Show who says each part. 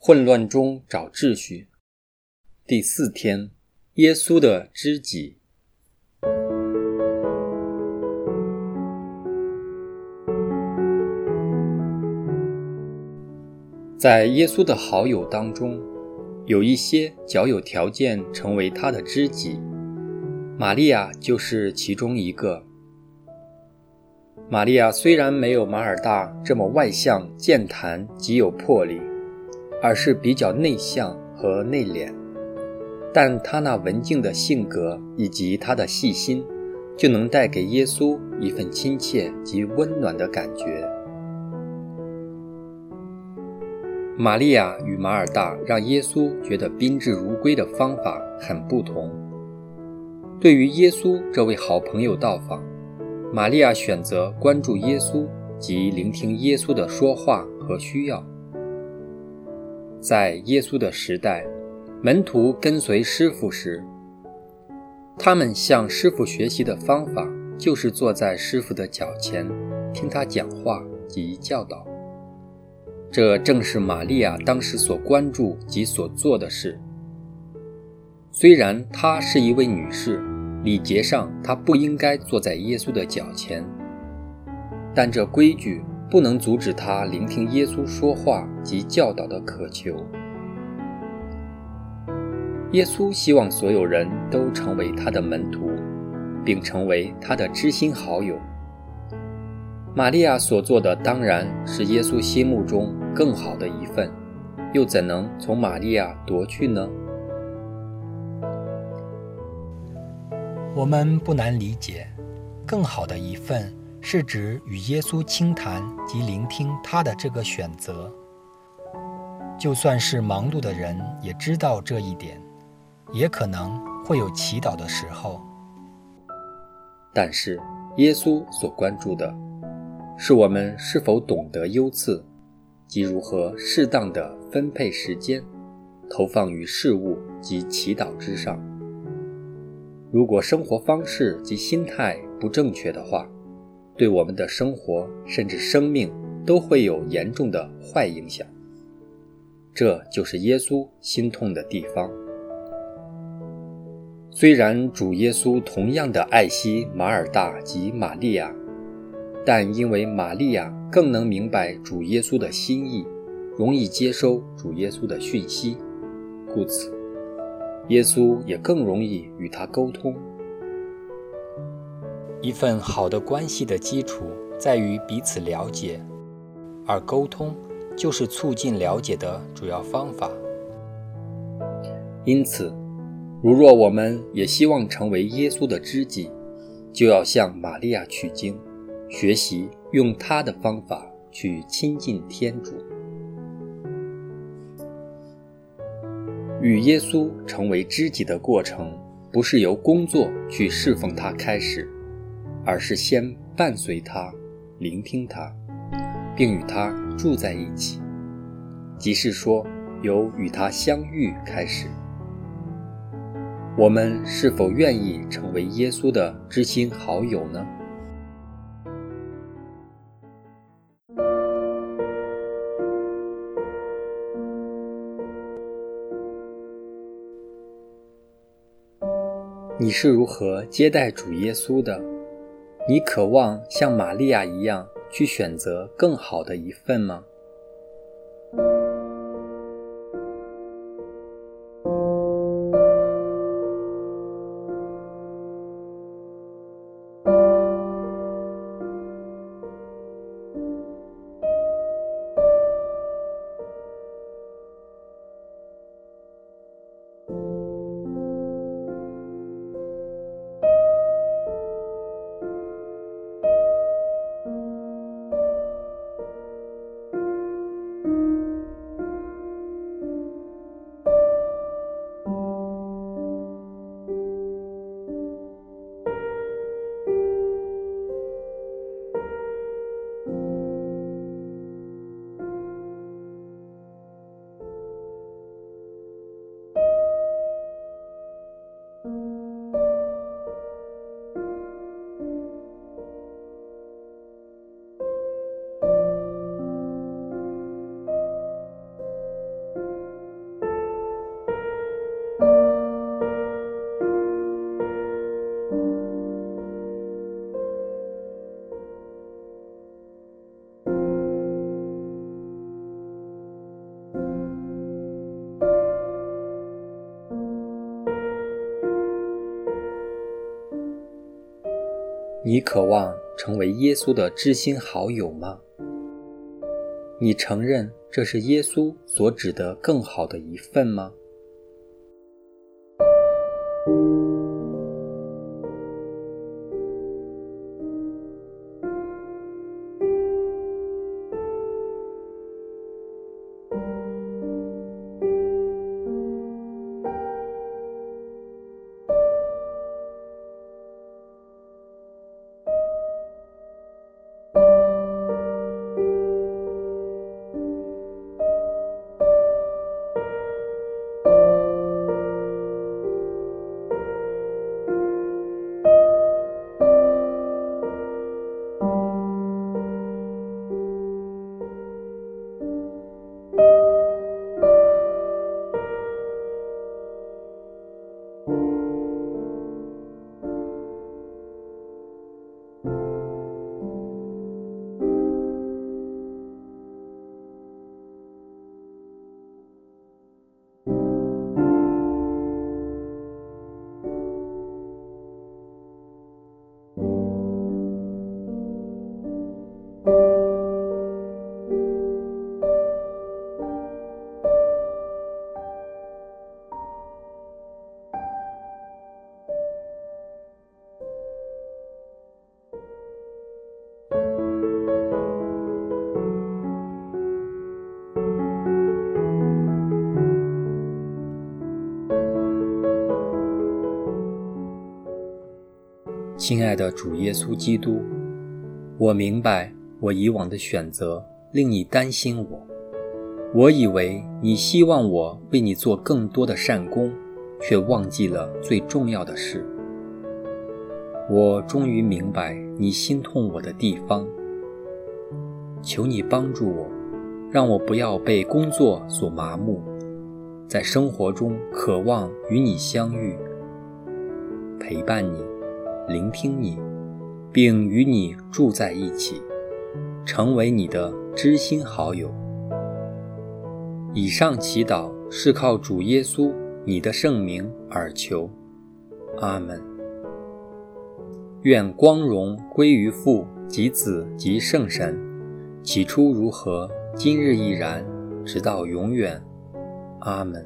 Speaker 1: 混乱中找秩序。第四天，耶稣的知己。在耶稣的好友当中，有一些较有条件成为他的知己，玛利亚就是其中一个。玛利亚虽然没有马尔大这么外向、健谈、极有魄力，而是比较内向和内敛，但他那文静的性格以及他的细心，就能带给耶稣一份亲切及温暖的感觉。玛利亚与马尔大让耶稣觉得宾至如归的方法很不同。对于耶稣这位好朋友到访。玛利亚选择关注耶稣及聆听耶稣的说话和需要。在耶稣的时代，门徒跟随师傅时，他们向师傅学习的方法就是坐在师傅的脚前，听他讲话及教导。这正是玛利亚当时所关注及所做的事。虽然她是一位女士。礼节上，她不应该坐在耶稣的脚前，但这规矩不能阻止他聆听耶稣说话及教导的渴求。耶稣希望所有人都成为他的门徒，并成为他的知心好友。玛利亚所做的当然是耶稣心目中更好的一份，又怎能从玛利亚夺去呢？
Speaker 2: 我们不难理解，更好的一份是指与耶稣倾谈及聆听他的这个选择。就算是忙碌的人也知道这一点，也可能会有祈祷的时候。
Speaker 1: 但是耶稣所关注的，是我们是否懂得优次，及如何适当的分配时间，投放于事物及祈祷之上。如果生活方式及心态不正确的话，对我们的生活甚至生命都会有严重的坏影响。这就是耶稣心痛的地方。虽然主耶稣同样的爱惜马尔大及玛利亚，但因为玛利亚更能明白主耶稣的心意，容易接收主耶稣的讯息，故此。耶稣也更容易与他沟通。
Speaker 2: 一份好的关系的基础在于彼此了解，而沟通就是促进了解的主要方法。
Speaker 1: 因此，如若我们也希望成为耶稣的知己，就要向玛利亚取经，学习用他的方法去亲近天主。与耶稣成为知己的过程，不是由工作去侍奉他开始，而是先伴随他，聆听他，并与他住在一起，即是说，由与他相遇开始。我们是否愿意成为耶稣的知心好友呢？你是如何接待主耶稣的？你渴望像玛利亚一样去选择更好的一份吗？你渴望成为耶稣的知心好友吗？你承认这是耶稣所指的更好的一份吗？亲爱的主耶稣基督，我明白我以往的选择令你担心我。我以为你希望我为你做更多的善功，却忘记了最重要的事。我终于明白你心痛我的地方。求你帮助我，让我不要被工作所麻木，在生活中渴望与你相遇，陪伴你。聆听你，并与你住在一起，成为你的知心好友。以上祈祷是靠主耶稣你的圣名而求，阿门。愿光荣归于父及子及圣神，起初如何，今日亦然，直到永远，阿门。